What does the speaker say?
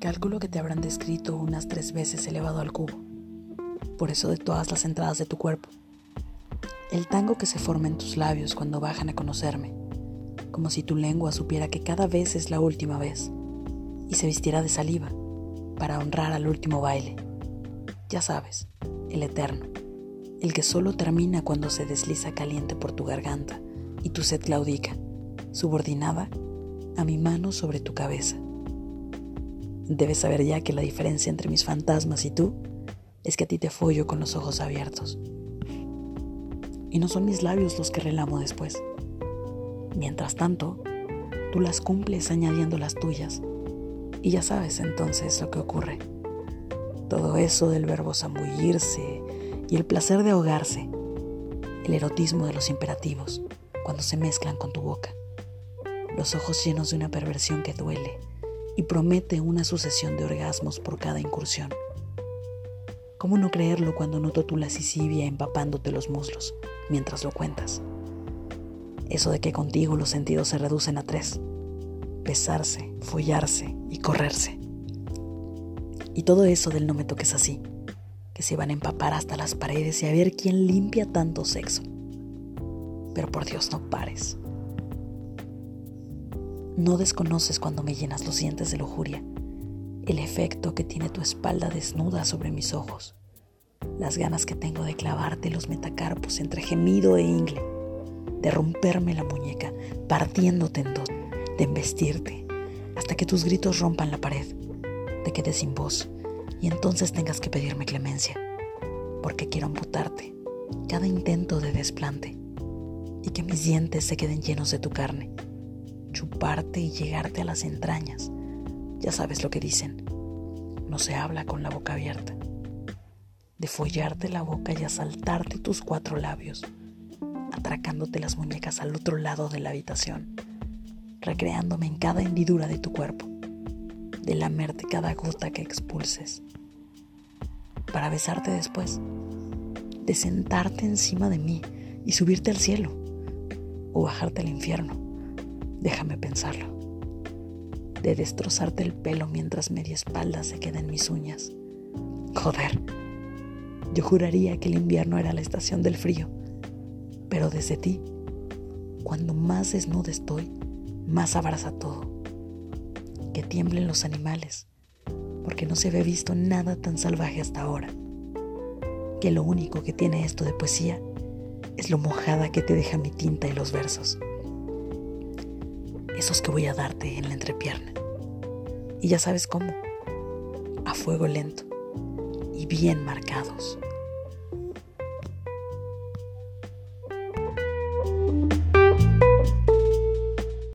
Calculo que te habrán descrito unas tres veces elevado al cubo. Por eso de todas las entradas de tu cuerpo. El tango que se forma en tus labios cuando bajan a conocerme. Como si tu lengua supiera que cada vez es la última vez. Y se vistiera de saliva para honrar al último baile. Ya sabes, el eterno. El que solo termina cuando se desliza caliente por tu garganta y tu sed claudica, subordinada a mi mano sobre tu cabeza. Debes saber ya que la diferencia entre mis fantasmas y tú es que a ti te follo con los ojos abiertos. Y no son mis labios los que relamo después. Mientras tanto, tú las cumples añadiendo las tuyas. Y ya sabes entonces lo que ocurre. Todo eso del verbo zambullirse y el placer de ahogarse, el erotismo de los imperativos, cuando se mezclan con tu boca, los ojos llenos de una perversión que duele y promete una sucesión de orgasmos por cada incursión. ¿Cómo no creerlo cuando noto tu lascivia empapándote los muslos mientras lo cuentas? Eso de que contigo los sentidos se reducen a tres. Besarse, follarse y correrse. Y todo eso del no me toques así, que se van a empapar hasta las paredes y a ver quién limpia tanto sexo. Pero por Dios no pares. No desconoces cuando me llenas los dientes de lujuria, el efecto que tiene tu espalda desnuda sobre mis ojos, las ganas que tengo de clavarte los metacarpos entre gemido e ingle, de romperme la muñeca, partiéndote en dos, de embestirte, hasta que tus gritos rompan la pared, te quedes sin voz y entonces tengas que pedirme clemencia, porque quiero amputarte cada intento de desplante y que mis dientes se queden llenos de tu carne chuparte y llegarte a las entrañas. Ya sabes lo que dicen. No se habla con la boca abierta. De follarte la boca y asaltarte tus cuatro labios, atracándote las muñecas al otro lado de la habitación, recreándome en cada hendidura de tu cuerpo, de lamerte cada gota que expulses, para besarte después, de sentarte encima de mí y subirte al cielo o bajarte al infierno Déjame pensarlo. De destrozarte el pelo mientras media espalda se queda en mis uñas. Joder. Yo juraría que el invierno era la estación del frío. Pero desde ti, cuando más desnuda estoy, más abraza todo. Que tiemblen los animales, porque no se ve visto nada tan salvaje hasta ahora. Que lo único que tiene esto de poesía es lo mojada que te deja mi tinta y los versos esos que voy a darte en la entrepierna. Y ya sabes cómo, a fuego lento y bien marcados.